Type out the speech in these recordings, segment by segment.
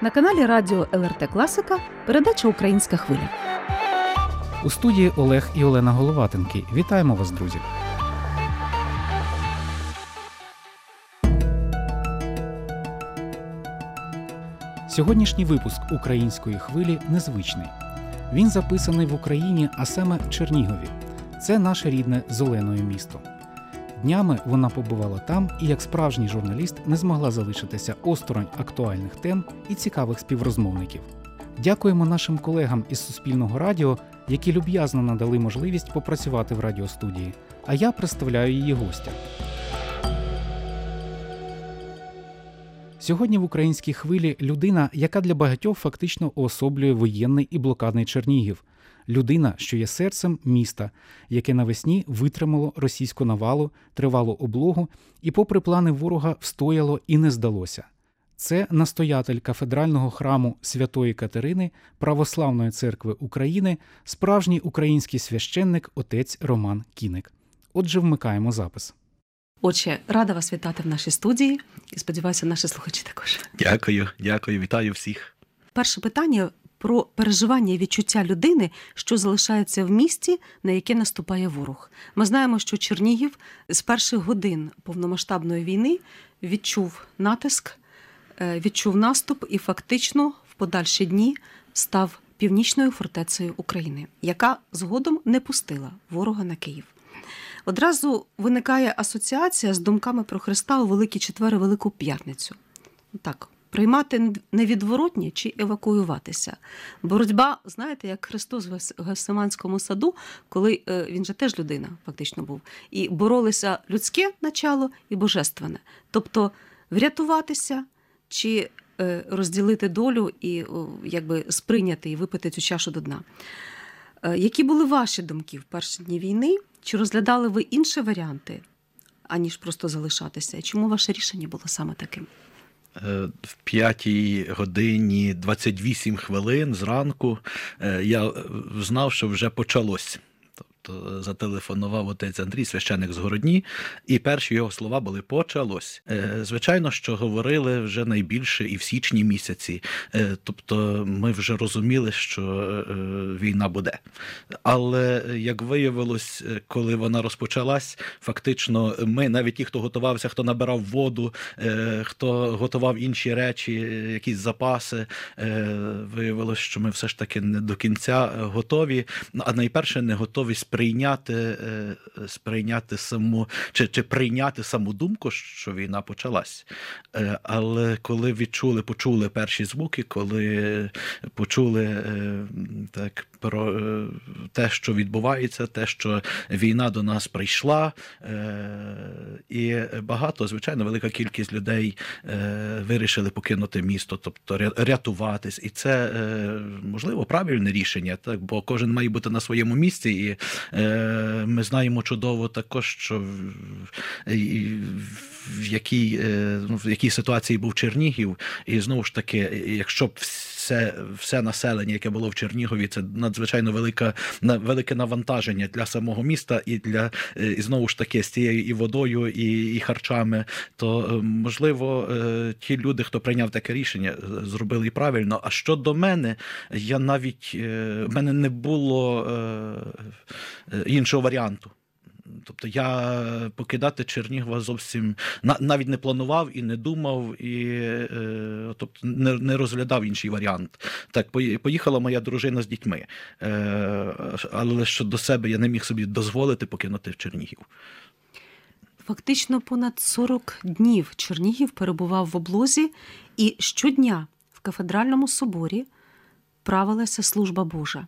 На каналі Радіо ЛРТ Класика передача Українська хвиля. У студії Олег і Олена Головатенки. Вітаємо вас, друзі! Сьогоднішній випуск української хвилі незвичний. Він записаний в Україні, а саме Чернігові. Це наше рідне зеленое місто. Днями вона побувала там і, як справжній журналіст, не змогла залишитися осторонь актуальних тем і цікавих співрозмовників. Дякуємо нашим колегам із Суспільного радіо, які люб'язно надали можливість попрацювати в радіостудії. А я представляю її гостя. Сьогодні в українській хвилі людина, яка для багатьох фактично уособлює воєнний і блокадний Чернігів. Людина, що є серцем міста, яке навесні витримало російську навалу, тривалу облогу і, попри плани ворога, встояло і не здалося. Це настоятель кафедрального храму Святої Катерини Православної церкви України, справжній український священник отець Роман Кіник. Отже, вмикаємо запис. Отже, рада вас вітати в нашій студії і сподіваюся, наші слухачі також. Дякую, дякую, вітаю всіх. Перше питання про переживання і відчуття людини, що залишається в місті, на яке наступає ворог. Ми знаємо, що Чернігів з перших годин повномасштабної війни відчув натиск, е, відчув наступ і фактично в подальші дні став північною фортецею України, яка згодом не пустила ворога на Київ. Одразу виникає асоціація з думками про Христа у Великий Четвер Велику П'ятницю. Так, приймати невідворотні чи евакуюватися. Боротьба, знаєте, як Христос в Гефсиманському саду, коли е, він же теж людина фактично був, і боролися людське начало і божественне. Тобто врятуватися чи е, розділити долю і якби сприйняти і випити цю чашу до дна. Е, які були ваші думки в перші дні війни? Чи розглядали ви інші варіанти, аніж просто залишатися? Чому ваше рішення було саме таким? Е, в п'ятій годині 28 хвилин зранку е, я знав, що вже почалось. Тобто зателефонував отець Андрій, священик з Городні, і перші його слова були почалось. Е, звичайно, що говорили вже найбільше і в січні місяці. Е, тобто, ми вже розуміли, що е, війна буде. Але як виявилось, коли вона розпочалась, фактично, ми, навіть ті, хто готувався, хто набирав воду, хто готував інші речі, якісь запаси, виявилось, що ми все ж таки не до кінця готові. А найперше не готові сприйняти е, сприйняти саму чи чи прийняти саму думку, що війна почалась. Е, але коли відчули, почули перші звуки, коли почули е, так про те, що відбувається, те, що війна до нас прийшла, і багато, звичайно, велика кількість людей вирішили покинути місто, тобто рятуватись, і це можливо правильне рішення, так бо кожен має бути на своєму місці. І Е, ми знаємо чудово також, що в якій е, ну, в якій ситуації був Чернігів, і знову ж таки, якщо б все все населення, яке було в Чернігові, це надзвичайно велика велике навантаження для самого міста і для е, і знову ж таки з цією і водою, і і харчами, то можливо ті люди, хто прийняв таке рішення, зробили і правильно. А щодо мене, я навіть в мене не було іншого варіанту. Тобто я покидати Чернігова зовсім навіть не планував і не думав, і е, тобто не розглядав інший варіант. Так, поїхала моя дружина з дітьми, е, але щодо себе я не міг собі дозволити покинути в Чернігів. Фактично понад 40 днів Чернігів перебував в облозі, і щодня в кафедральному соборі правилася служба Божа.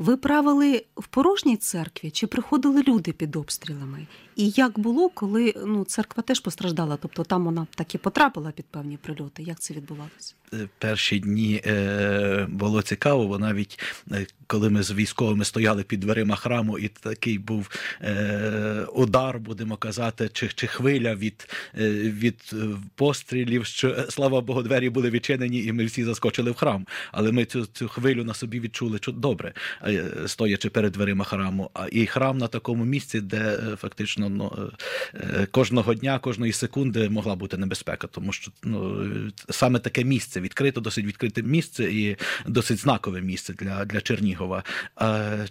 Ви правили в порожній церкві чи приходили люди під обстрілами? І як було, коли ну церква теж постраждала? Тобто там вона так і потрапила під певні прильоти? Як це відбувалося? Е, перші дні е, було цікаво, бо навіть е, коли ми з військовими стояли під дверима храму, і такий був е, удар, будемо казати, чи чи хвиля від е, від пострілів, що слава Богу, двері були відчинені, і ми всі заскочили в храм. Але ми цю цю хвилю на собі відчули добре. Е, стоячи перед дверима храму. А і храм на такому місці, де е, фактично ну, е, кожного дня, кожної секунди могла бути небезпека, тому що ну, саме таке місце відкрито, досить відкрите місце і досить знакове місце для, для Чернігова.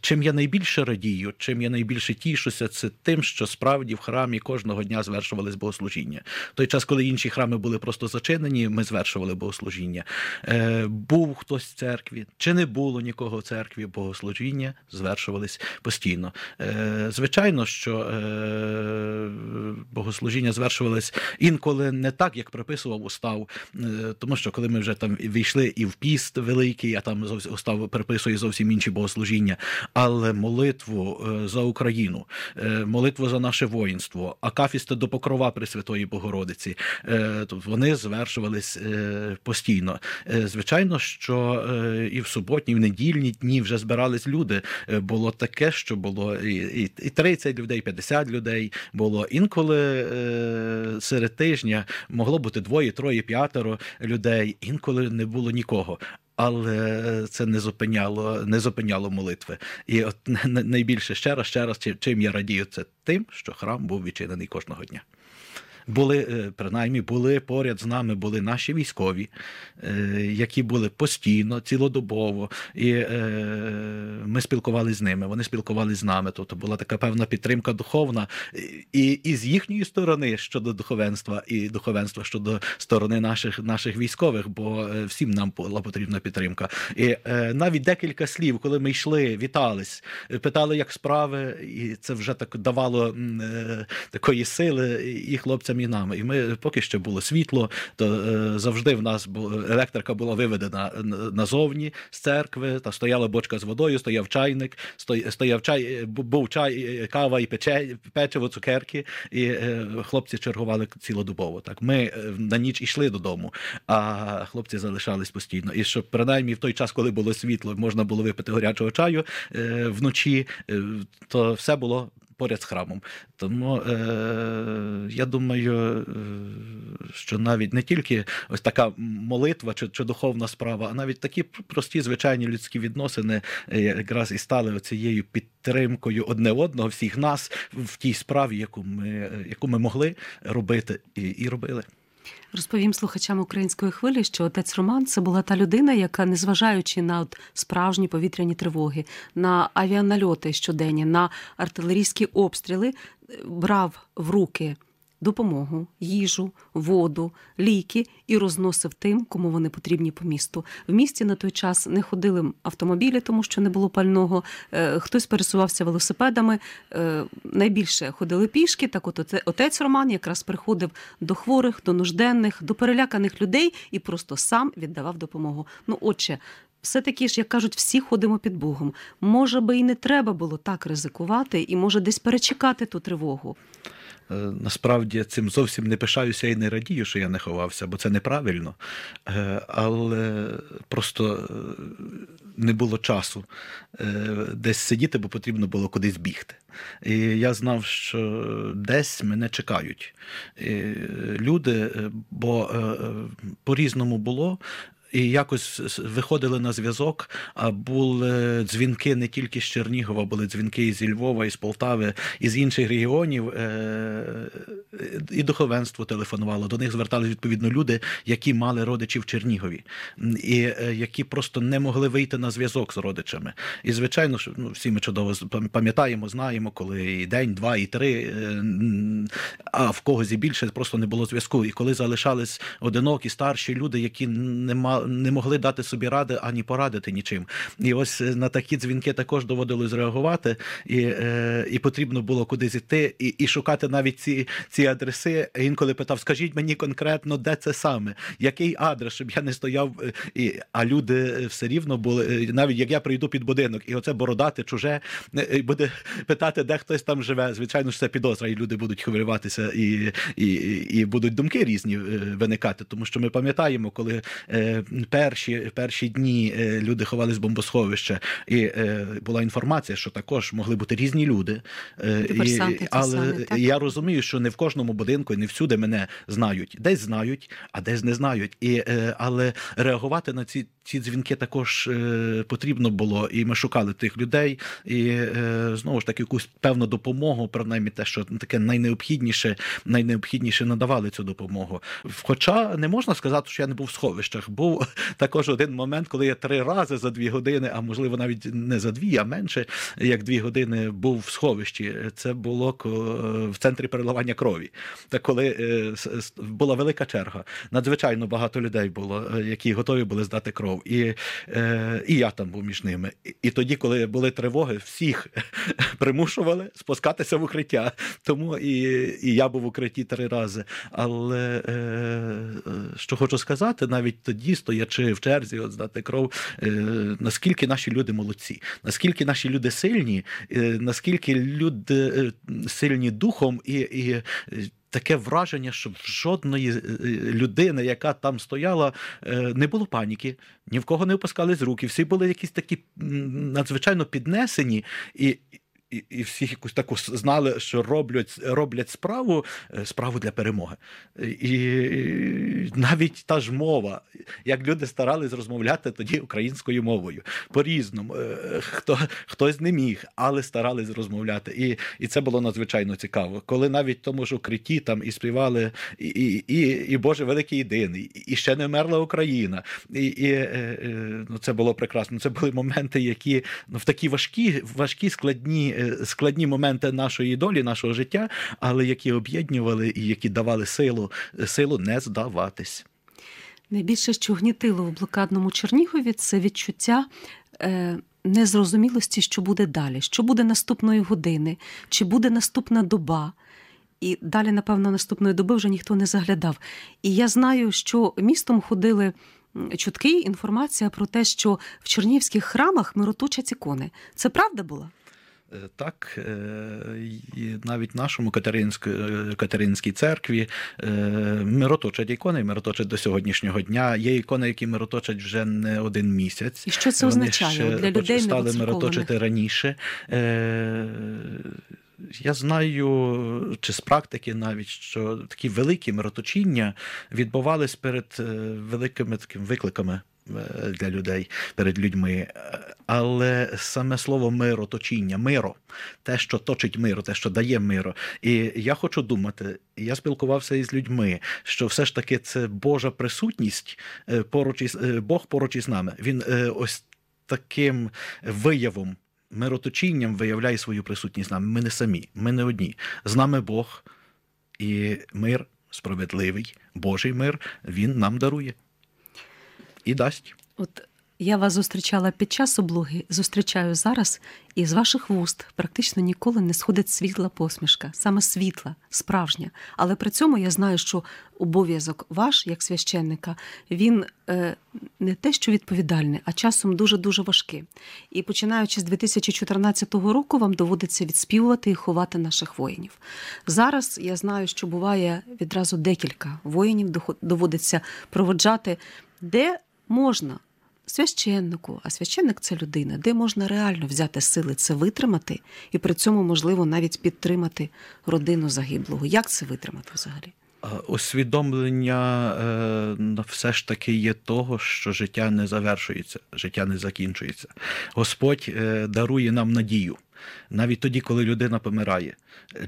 Чим я найбільше радію, чим я найбільше тішуся, це тим, що справді в храмі кожного дня звершувались богослужіння. В той час, коли інші храми були просто зачинені, ми звершували богослужіння. Був хтось в церкві, чи не було нікого в церкві, богослужіння звершувались постійно. Е, Звичайно, що е, богослужіння звершувались інколи не так, як приписував устав, е, тому що коли ми вже там війшли і в піст великий, а там устав приписує зовсім інші богослужіння, але молитву за Україну, молитву за наше воїнство, акафісти до покрова Пресвятої Богородиці, вони звершувались постійно. Звичайно, що і в суботні, і в недільні дні вже збирались люди. Е, Було таке, що було і, і, і 30 людей, 50 людей було. Інколи е, серед тижня могло бути двоє, троє, п'ятеро людей, інколи не було нікого. Але це не зупиняло, не зупиняло молитви. І от на- найбільше ще раз, ще раз, чим я радію, це тим, що храм був відчинений кожного дня. Були, е, принаймні, були поряд з нами були наші військові, е, які були постійно, цілодобово, і е, ми спілкувалися з ними, вони спілкувалися з нами. Тобто була така певна підтримка духовна і, і з їхньої сторони щодо духовенства, і духовенства щодо сторони наших, наших військових, бо всім нам була потрібна підтримка. І навіть декілька слів, коли ми йшли, вітались, питали, як справи, і це вже так давало такої сили і хлопцям, і нам. І ми поки що було світло, то е, завжди в нас електрика була виведена н- назовні з церкви. Та стояла бочка з водою, стояв чайник, стояв чай, е, був чай, е, кава і пече, печиво, цукерки. І е, хлопці чергували цілодобово. Так ми е, на ніч йшли додому, а хлопці залишались постійно. І щоб принаймні в той час, коли було світло, можна було випити гарячого чаю е, вночі, е, то все було. Поряд з храмом. Тому е, я думаю, е, що навіть не тільки ось така молитва чи, чи духовна справа, а навіть такі прості звичайні людські відносини е, якраз і стали оцією підтримкою одне одного, всіх нас в тій справі, яку ми, е, яку ми могли робити і, і робили. Розповім слухачам української хвилі, що отець Роман це була та людина, яка, незважаючи на от справжні повітряні тривоги, на авіанальоти щоденні, на артилерійські обстріли, е, брав в руки допомогу, їжу, воду, ліки і розносив тим, кому вони потрібні по місту. В місті на той час не ходили автомобілі, тому що не було пального. Е, Хтось пересувався велосипедами. е, Найбільше ходили пішки. Так, от отець Роман якраз приходив до хворих, до нужденних, до переляканих людей і просто сам віддавав допомогу. Ну, отче. Все таки ж, як кажуть, всі ходимо під Богом. Може би і не треба було так ризикувати, і може десь перечекати ту тривогу. Е, Насправді цим зовсім не пишаюся і не радію, що я не ховався, бо це неправильно. Е, Але просто е, не було часу десь сидіти, бо потрібно було кудись бігти. І я знав, що десь мене чекають люди, бо по-різному було. І якось виходили на зв'язок, а були дзвінки не тільки з Чернігова, були дзвінки і зі Львова, і з Полтави, і з інших регіонів. е, І духовенство телефонувало. До них звертались відповідно люди, які мали родичів в Чернігові, і е, які просто не могли вийти на зв'язок з родичами. І звичайно, ну, всі ми чудово пам'ятаємо, знаємо, коли і день, два, і три, е, а в когось і більше просто не було зв'язку. І коли залишались одинокі старші люди, які не не могли дати собі ради ані порадити нічим. І ось е, на такі дзвінки також доводилось реагувати, і, е, і потрібно було кудись іти і, і шукати навіть ці, ці адреси. Інколи питав: скажіть мені конкретно, де це саме, який адрес, щоб я не стояв. е, І, а люди все рівно були, навіть як я прийду під будинок, і оце бородати чуже, і буде питати, де хтось там живе. Звичайно ж, це підозра, і люди будуть хвилюватися, і, і, і будуть думки різні виникати, тому що ми пам'ятаємо, коли перші, перші дні е, люди ховались в бомбосховище, і е, була інформація, що також могли бути різні люди. Е, Диверсанти ті але так? я розумію, що не в кожному будинку і не всюди мене знають. Десь знають, а десь не знають. І, але реагувати на ці ці дзвінки також потрібно було, і ми шукали тих людей, і знову ж таки якусь певну допомогу, принаймні те, що таке найнеобхідніше, найнеобхідніше надавали цю допомогу. Хоча не можна сказати, що я не був в сховищах. Був також один момент, коли я три рази за дві години, а можливо навіть не за дві, а менше як дві години був в сховищі. Це було в центрі переливання крові. Та коли е, була велика черга, надзвичайно багато людей було, е, які готові були здати кров. І, е, і я там був між ними. І, тоді, коли були тривоги, всіх примушували спускатися в укриття. Тому і, і я був в укритті три рази. Але що хочу сказати, навіть тоді, стоячи в черзі, от здати кров, е, наскільки наші люди молодці, наскільки наші люди сильні, е, наскільки люди е, сильні духом і. і Таке враження, що в жодної людини, яка там стояла, не було паніки, ні в кого не опускали з руки. Всі були якісь такі надзвичайно піднесені, і, і, і всі якусь таку знали, що роблять, роблять справу, е, справу для перемоги. І, і навіть та ж мова, як люди старались розмовляти тоді українською мовою по-різному. Е, Хто, хтось не міг, але старались розмовляти. І, і це було надзвичайно цікаво. Коли навіть тому ж укритті там і співали і, і, і, і Боже великий єдиний, і ще не вмерла Україна. І, і е, ну, це було прекрасно. Це були моменти, які ну, в такі важкі, важкі складні, складні моменти нашої долі, нашого життя, але які об'єднували і які давали силу, силу не здаватись. Найбільше, що гнітило в блокадному Чернігові, це відчуття е, незрозумілості, що буде далі, що буде наступної години, чи буде наступна доба. І далі, напевно, наступної доби вже ніхто не заглядав. І я знаю, що містом ходили чутки, інформація про те, що в чернігівських храмах мироточать ікони. Це правда була? Е, Так, е, і навіть нашому Катеринській, Катеринській церкві е, мироточать ікони, мироточать до сьогоднішнього дня. Є ікони, які мироточать вже не один місяць. І що це Вони означає для людей стали мироточити раніше. Е, Я знаю, чи з практики навіть, що такі великі мироточіння відбувались перед е, великими такими викликами е, для людей, перед людьми. Е, Але саме слово мироточіння, миро, те, що точить миро, те, що дає миро. І я хочу думати, я спілкувався із людьми, що все ж таки це Божа присутність е, поруч із е, Бог поруч із нами. Він е, ось таким виявом, мироточінням виявляє свою присутність з нами. Ми не самі, ми не одні. З нами Бог і мир справедливий, Божий мир, Він нам дарує і дасть. От я вас зустрічала під час облоги, зустрічаю зараз, і з ваших вуст практично ніколи не сходить світла посмішка, саме світла, справжня. Але при цьому я знаю, що обов'язок ваш, як священника, він е, не те, що відповідальний, а часом дуже дуже важкий. І починаючи з 2014 року, вам доводиться відспівувати і ховати наших воїнів. Зараз я знаю, що буває відразу декілька воїнів, доводиться проводжати, де можна священнику, а священник це людина, де можна реально взяти сили це витримати, і при цьому можливо навіть підтримати родину загиблого. Як це витримати взагалі? Усвідомлення е, все ж таки є того, що життя не завершується, життя не закінчується. Господь е, дарує нам надію. Навіть тоді, коли людина помирає,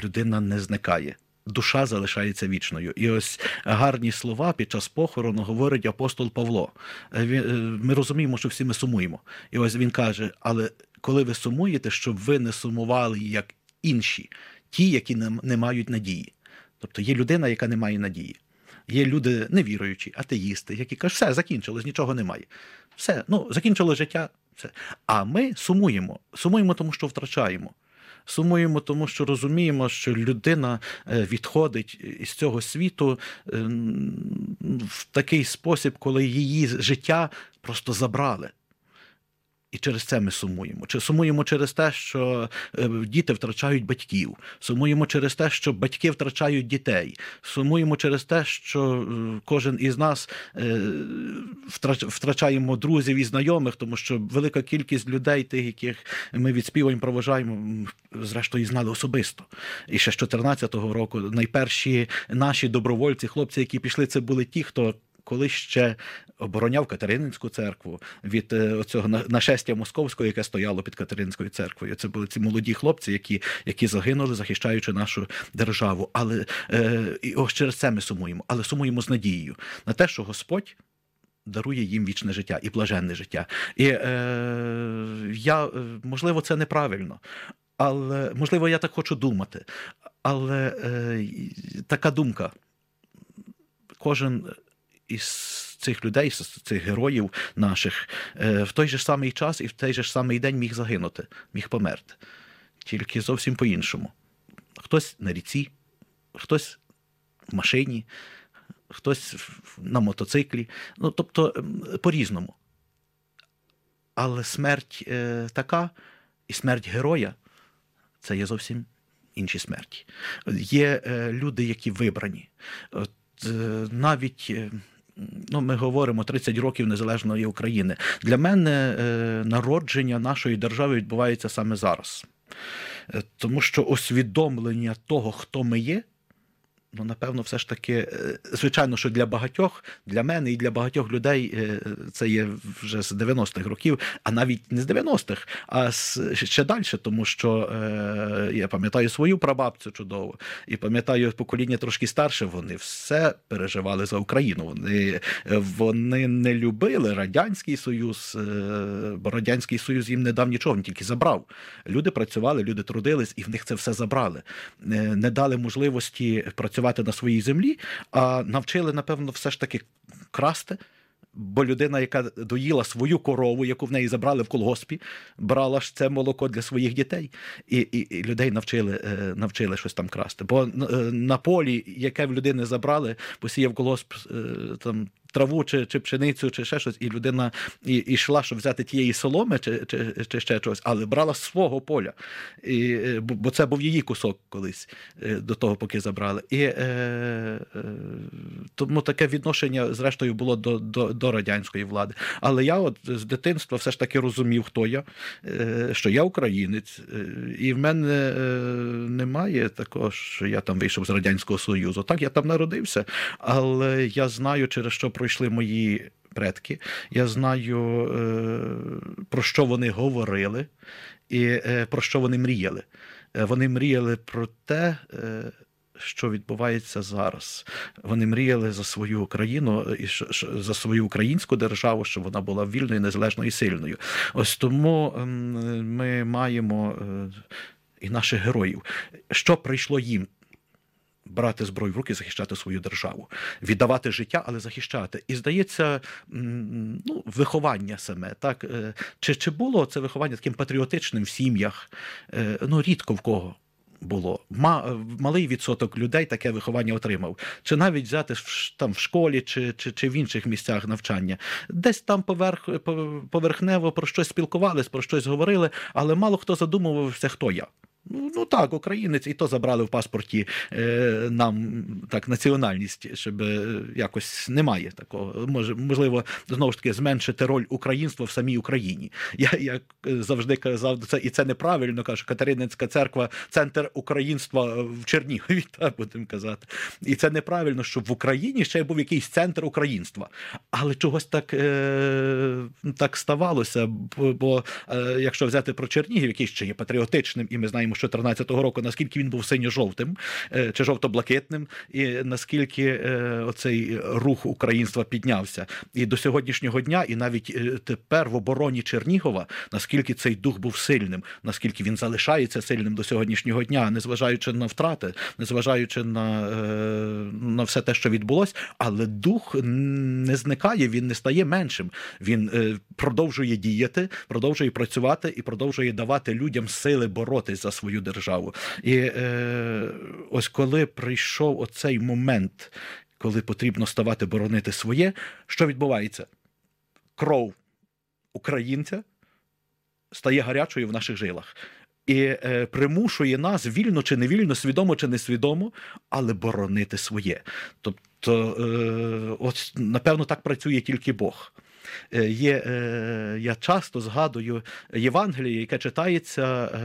людина не зникає. Душа залишається вічною. І ось гарні слова під час похорону говорить апостол Павло. Е, е, Ми розуміємо, що всі ми сумуємо. І ось він каже: але коли ви сумуєте, щоб ви не сумували як інші, ті, які не мають надії. Тобто є людина, яка не має надії. Є люди невіруючі, атеїсти, які кажуть, все, закінчилось, нічого немає. Все, ну, закінчилось життя. Все. А ми сумуємо. Сумуємо, тому що втрачаємо. Сумуємо, тому що розуміємо, що людина е, відходить із цього світу е, в такий спосіб, коли її життя просто забрали. І через це ми сумуємо. Чи сумуємо через те, що е, діти втрачають батьків, сумуємо через те, що батьки втрачають дітей, сумуємо через те, що е, кожен із нас е, втрачаємо друзів і знайомих, тому що велика кількість людей, тих, яких ми відспіваємо, проважаємо, зрештою знали особисто. І ще з 14-го року найперші наші добровольці, хлопці, які пішли, це були ті, хто коли ще обороняв Катерининську церкву від е, цього нашестя московського, яке стояло під Катеринською церквою. Це були ці молоді хлопці, які, які загинули, захищаючи нашу державу. Але е, і ось через це ми сумуємо, але сумуємо з надією на те, що Господь. Дарує їм вічне життя і блаженне життя. І е, я, е, можливо, це неправильно, але можливо, я так хочу думати. Але е, така думка. Кожен із цих людей, з цих героїв наших, е, в той же самий час і в той же самий день міг загинути, міг померти. Тільки зовсім по-іншому. Хтось на ріці, хтось в машині, хтось на мотоциклі. Ну, тобто, по-різному. Але смерть е, така, і смерть героя це є зовсім інші смерті. Є е, люди, які вибрані. От, е, навіть. Ну, ми говоримо 30 років незалежної України. Для мене е, народження нашої держави відбувається саме зараз. Е, тому що усвідомлення того, хто ми є, ну, напевно, все ж таки, е, звичайно, що для багатьох, для мене і для багатьох людей е, це є вже з 90-х років, а навіть не з 90-х, а ще далі, тому що е, я пам'ятаю свою прабабцю чудово, і пам'ятаю покоління трошки старше, вони все переживали за Україну. Вони, вони не любили Радянський Союз, бо Радянський Союз їм не дав нічого, він тільки забрав. Люди працювали, люди трудились, і в них це все забрали. Не дали можливості працювати на своїй землі, а навчили, напевно, все ж таки красти. Бо людина, яка доїла свою корову, яку в неї забрали в колгоспі, брала ж це молоко для своїх дітей, і і, і людей навчили е, навчили щось там красти. Бо е, на полі, яке в людини забрали, посіяв колгосп е, там. Траву чи чи пшеницю, чи ще щось, і людина і, йшла, щоб взяти тієї соломи, чи чи, чи ще щось, але брала свого поля. І, Бо бо це був її кусок колись до того, поки забрали. І е, е, тому таке відношення, зрештою, було до, до, до радянської влади. Але я от з дитинства все ж таки розумів, хто я, е, що я українець, е, і в мене е, немає такого, що я там вийшов з Радянського Союзу. Так, я там народився, але я знаю, через що пройшли мої предки. Я знаю, про що вони говорили і про що вони мріяли. Вони мріяли про те, що відбувається зараз. Вони мріяли за свою країну і за свою українську державу, щоб вона була вільною, незалежною і сильною. Ось тому ми маємо і наших героїв. Що прийшло їм? Брати зброю в руки, захищати свою державу, віддавати життя, але захищати. І здається, ну, виховання саме. так Чи чи було це виховання таким патріотичним в сім'ях? Ну, рідко в кого було. Малий відсоток людей таке виховання отримав. Чи навіть взяти там в школі чи чи, чи в інших місцях навчання. Десь там поверх, поверхнево про щось спілкувались, про щось говорили, але мало хто задумувався, хто я. Ну ну так, українець, і то забрали в паспорті е, нам так національність, щоб е, якось немає такого. Може, можливо, знову ж таки зменшити роль українства в самій Україні. Я як завжди казав, це і це неправильно. кажу, Катерининська церква, центр українства в Чернігові, так будемо казати. І це неправильно, щоб в Україні ще був якийсь центр українства. Але чогось так е, так ставалося. Бо е, якщо взяти про Чернігів, який ще є патріотичним, і ми знаємо. 2014 року, наскільки він був синьо-жовтим е, чи жовто-блакитним, і наскільки е, оцей рух українства піднявся. І до сьогоднішнього дня, і навіть е, тепер в обороні Чернігова, наскільки цей дух був сильним, наскільки він залишається сильним до сьогоднішнього дня, незважаючи на втрати, незважаючи на, на все те, що відбулось, але дух не зникає, він не стає меншим. Він продовжує діяти, продовжує працювати і продовжує давати людям сили боротись за свою державу. І е, ось коли прийшов оцей момент, коли потрібно ставати боронити своє, що відбувається? Кров українця стає гарячою в наших жилах. І е, примушує нас вільно чи невільно, свідомо чи несвідомо, але боронити своє. Тобто, е, от, напевно, так працює тільки Бог. Е, є, е, Я часто згадую Євангеліє, яке читається е,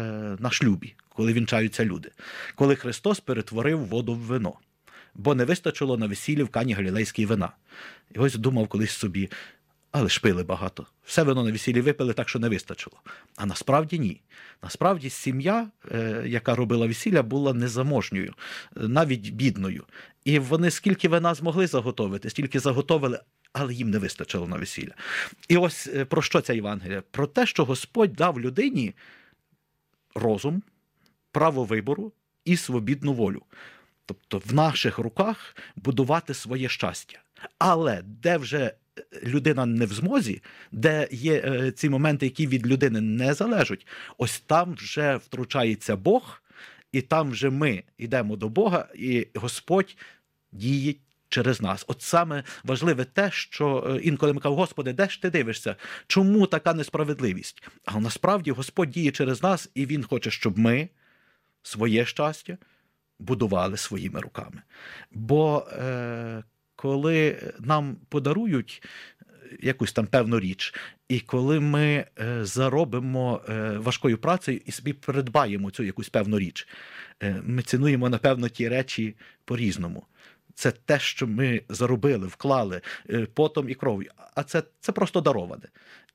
на шлюбі, коли вінчаються люди, коли Христос перетворив воду в вино. бо не вистачило на весіллі в Кані Галілейській вина. І ось думав колись собі, але ж пили багато. Все вино на весіллі випили так, що не вистачило. А насправді ні. Насправді сім'я, яка робила весілля, була незаможньою, навіть бідною. І вони скільки вина змогли заготовити, стільки заготовили, але їм не вистачило на весілля. І ось е, про що ця Євангелія? Про те, що Господь дав людині розум, право вибору і свобідну волю. Тобто в наших руках будувати своє щастя. Але де вже е, людина не в змозі, де є е, ці моменти, які від людини не залежать, ось там вже втручається Бог, і там вже ми йдемо до Бога, і Господь діє через нас. От саме важливе те, що е, інколи ми кажемо, Господи, де ж ти дивишся? Чому така несправедливість? А насправді Господь діє через нас, і Він хоче, щоб ми своє щастя будували своїми руками. Бо е, коли нам подарують якусь там певну річ, і коли ми е, заробимо е, важкою працею і собі придбаємо цю якусь певну річ, е, ми цінуємо, напевно, ті речі по-різному. Це те, що ми заробили, вклали е, потом і кров'ю. А це, це просто дароване.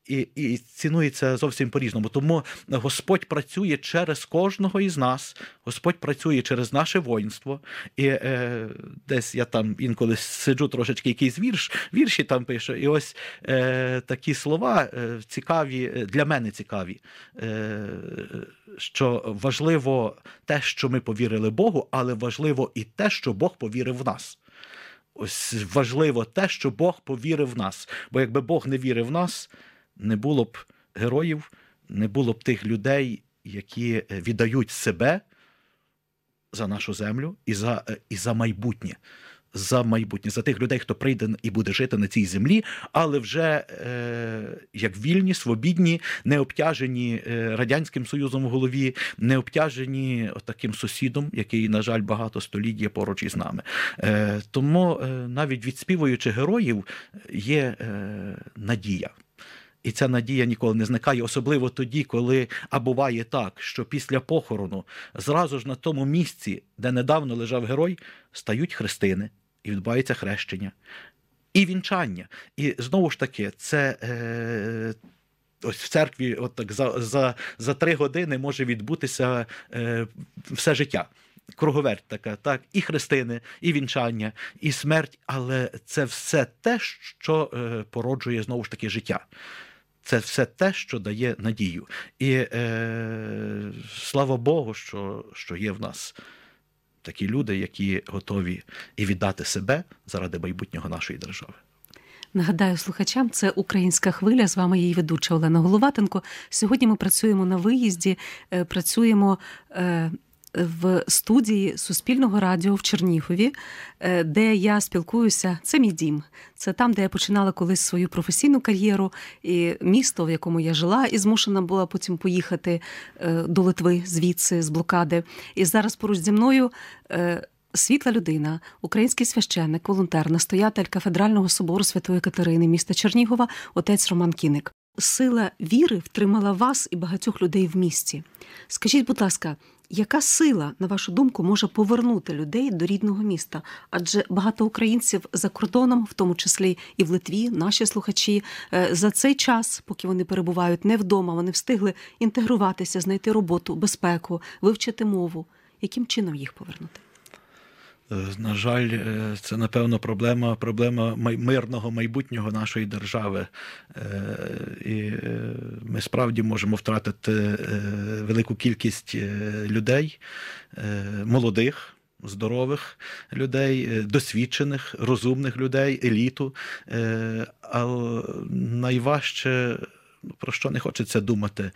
І, і цінується зовсім по-різному. Тому Господь працює через кожного із нас, Господь працює через наше воїнство. І е, десь я там інколи сиджу трошечки якийсь вірш, вірші там пишу, і ось е, такі слова е, цікаві, е, для мене цікаві. Е, що важливо те, що ми повірили Богу, але важливо і те, що Бог повірив в нас. Ось важливо те, що Бог повірив в нас. Бо якби Бог не вірив в нас, не було б героїв, не було б тих людей, які е, віддають себе за нашу землю і за, е, і за майбутнє. За майбутнє, за тих людей, хто прийде і буде жити на цій землі, але вже е, як вільні, свобідні, не обтяжені е, радянським союзом в голові, не обтяжені таким сусідом, який, на жаль, багато століть є поруч із нами. Е, тому е, навіть відспівуючи героїв, є е, надія. І ця надія ніколи не зникає, особливо тоді, коли а буває так, що після похорону зразу ж на тому місці, де недавно лежав герой, стають хрестини і відбувається хрещення, і вінчання. І знову ж таки, це. Е... Ось в церкві, от так за, за, за три години може відбутися е, все життя. Круговерть така, так, і хрестини, і вінчання, і смерть, але це все те, що е, породжує знову ж таки життя. Це все те, що дає надію. І е, слава Богу, що, що є в нас такі люди, які готові і віддати себе заради майбутнього нашої держави. Нагадаю слухачам, це українська хвиля. З вами її ведуча Олена Головатенко. Сьогодні ми працюємо на виїзді, е, працюємо. е, В студії Суспільного радіо в Чернігові, е, де я спілкуюся, це мій дім. Це там, де я починала колись свою професійну кар'єру, і місто, в якому я жила, і змушена була потім поїхати е, до Литви звідси з блокади. І зараз поруч зі мною е, світла людина, український священник, волонтер, настоятель кафедрального собору Святої Катерини, міста Чернігова, отець Роман Кіник. Сила віри втримала вас і багатьох людей в місті. Скажіть, будь ласка, яка сила, на вашу думку, може повернути людей до рідного міста? Адже багато українців за кордоном, в тому числі і в Литві, наші слухачі, е, за цей час, поки вони перебувають не вдома, вони встигли інтегруватися, знайти роботу, безпеку, вивчити мову. Яким чином їх повернути? Е, На жаль, е, це напевно проблема, проблема мирного майбутнього нашої держави. Е, І ми справді можемо втратити велику кількість людей, молодих. Здорових людей, досвідчених, розумних людей, еліту. Але найважче, ну, про що не хочеться думати,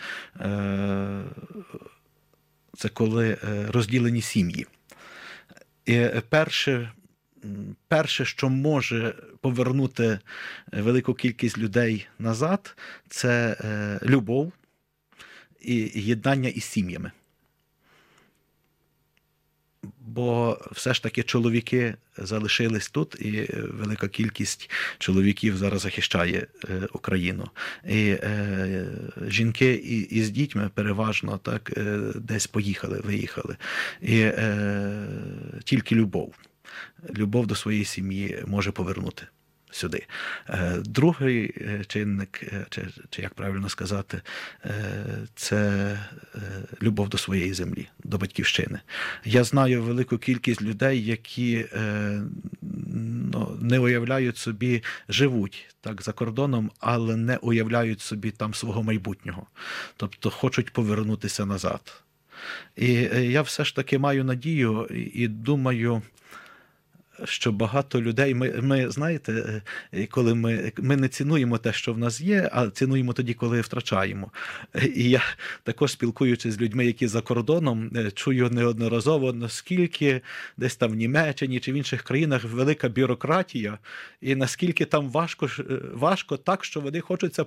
це коли розділені сім'ї. І перше, перше, що може повернути е, велику кількість людей назад, це е, любов і єднання із сім'ями. Бо все ж таки чоловіки залишились тут, і е, велика кількість чоловіків зараз захищає е, Україну. І е, жінки і, і дітьми переважно так десь поїхали, виїхали. І тільки любов. любов до своєї сім'ї може повернути сюди. Е, Другий е, чинник, е, чи, чи як правильно сказати, це любов до своєї землі, до батьківщини. Я знаю велику кількість людей, які ну, не уявляють собі, живуть так за кордоном, але не уявляють собі там свого майбутнього. Тобто хочуть повернутися назад. І я все ж таки маю надію і думаю, що багато людей, ми, ми знаєте, е, коли ми, ми не цінуємо те, що в нас є, а цінуємо тоді, коли втрачаємо. І я також спілкуючись з людьми, які за кордоном, е, чую неодноразово, наскільки десь там в Німеччині чи в інших країнах велика бюрократія, і наскільки там важко, е, важко так, що вони хочуться,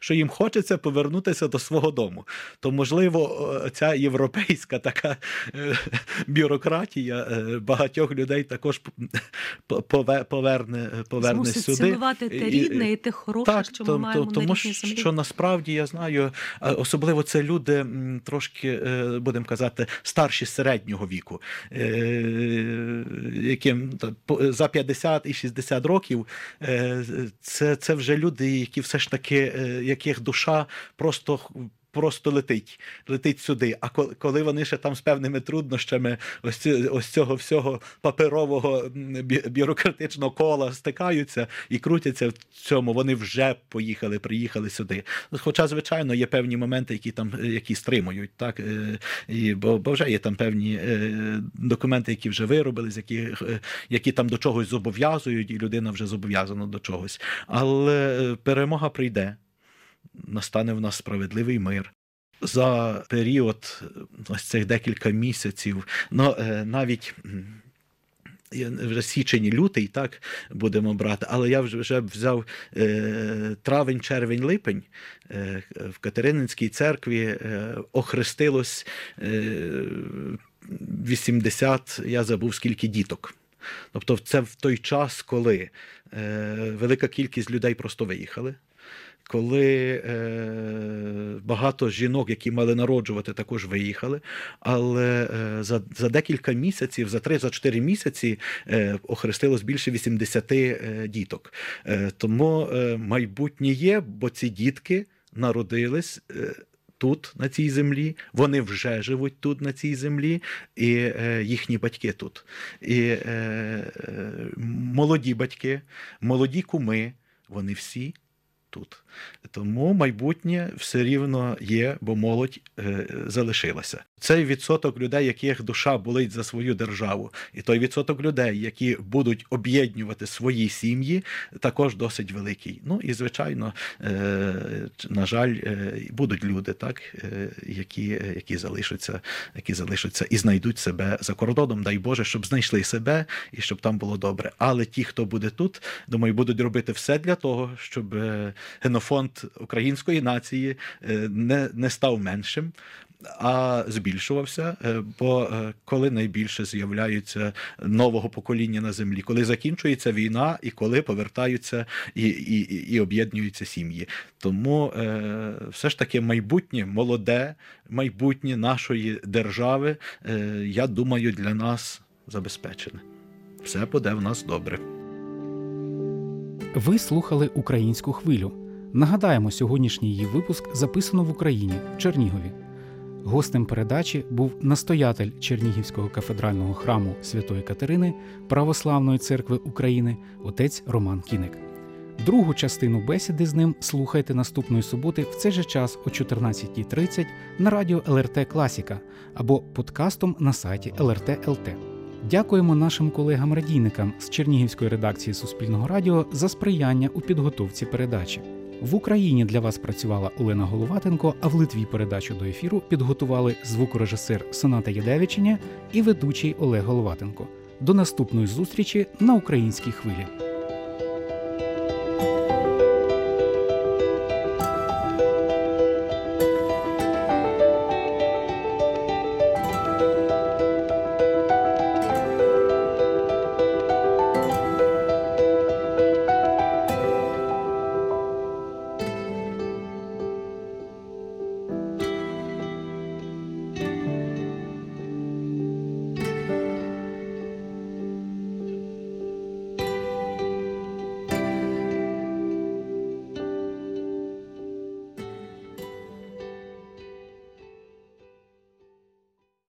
що їм хочеться повернутися до свого дому. То, можливо, ця європейська така бюрократія багатьох людей також поверне, поверне Змусить сюди. цінувати те рідне і те хороше, так, що то- ми маємо то- тому на рідній землі. що насправді я знаю, особливо це люди трошки, е, будемо казати, старші середнього віку, е, яким за 50 і 60 років. е, Це, це вже люди, які все ж таки, яких душа просто. Просто летить, летить сюди. А коли, вони ще там з певними труднощами ось, ось цього всього паперового бюрократичного кола стикаються і крутяться в цьому, вони вже поїхали, приїхали сюди. Хоча, звичайно, є певні моменти, які там е, які стримують, так е, і бо, бо вже є там певні е, документи, які вже виробились, які, які там до чогось зобов'язують, і людина вже зобов'язана до чогось. Але перемога прийде настане в нас справедливий мир. За період ось цих декілька місяців, ну е, навіть. Вже січень лютий так будемо брати, але я вже взяв е, травень, червень, липень е, в Катерининській церкві охрестилось е, 80, я забув скільки діток. Тобто, це в той час, коли велика кількість людей просто виїхали коли е, багато жінок, які мали народжувати, також виїхали. Але е, за, за декілька місяців, за 3-4 місяці, е, охрестилось більше 80 е, діток. Е, тому е, майбутнє є, бо ці дітки народились. Е, Тут, на цій землі, вони вже живуть тут, на цій землі, і е, їхні батьки тут. І е, е, молоді батьки, молоді куми, вони всі тут. Тому майбутнє все рівно є, бо молодь е, залишилася. Цей відсоток людей, яких душа болить за свою державу, і той відсоток людей, які будуть об'єднувати свої сім'ї, також досить великий. Ну і звичайно, е, на жаль, е, будуть люди, так, е, які, які залишаться, які залишаться і знайдуть себе за кордоном. Дай Боже, щоб знайшли себе і щоб там було добре. Але ті, хто буде тут, думаю, будуть робити все для того, щоб генофонд української нації не, не став меншим. А збільшувався, е, бо е, коли найбільше з'являються нового покоління на землі, коли закінчується війна і коли повертаються і, і, і- об'єднуються сім'ї. Тому е, все ж таки майбутнє, молоде майбутнє нашої держави, я думаю, для нас забезпечене. Все буде в нас добре. Ви слухали українську хвилю. Нагадаємо, сьогоднішній її випуск записано в Україні, в Чернігові. Гостем передачі був настоятель Чернігівського кафедрального храму Святої Катерини Православної церкви України, отець Роман Кіник. Другу частину бесіди з ним слухайте наступної суботи в цей же час о 14.30 на радіо ЛРТ Класіка або подкастом на сайті ЛРТ ЛТ. Дякуємо нашим колегам-радійникам з Чернігівської редакції Суспільного радіо за сприяння у підготовці передачі. В Україні для вас працювала Олена Головатенко, а в Литві передачу до ефіру підготували звукорежисер Соната Ядевичення і ведучий Олег Головатенко. До наступної зустрічі на українській хвилі.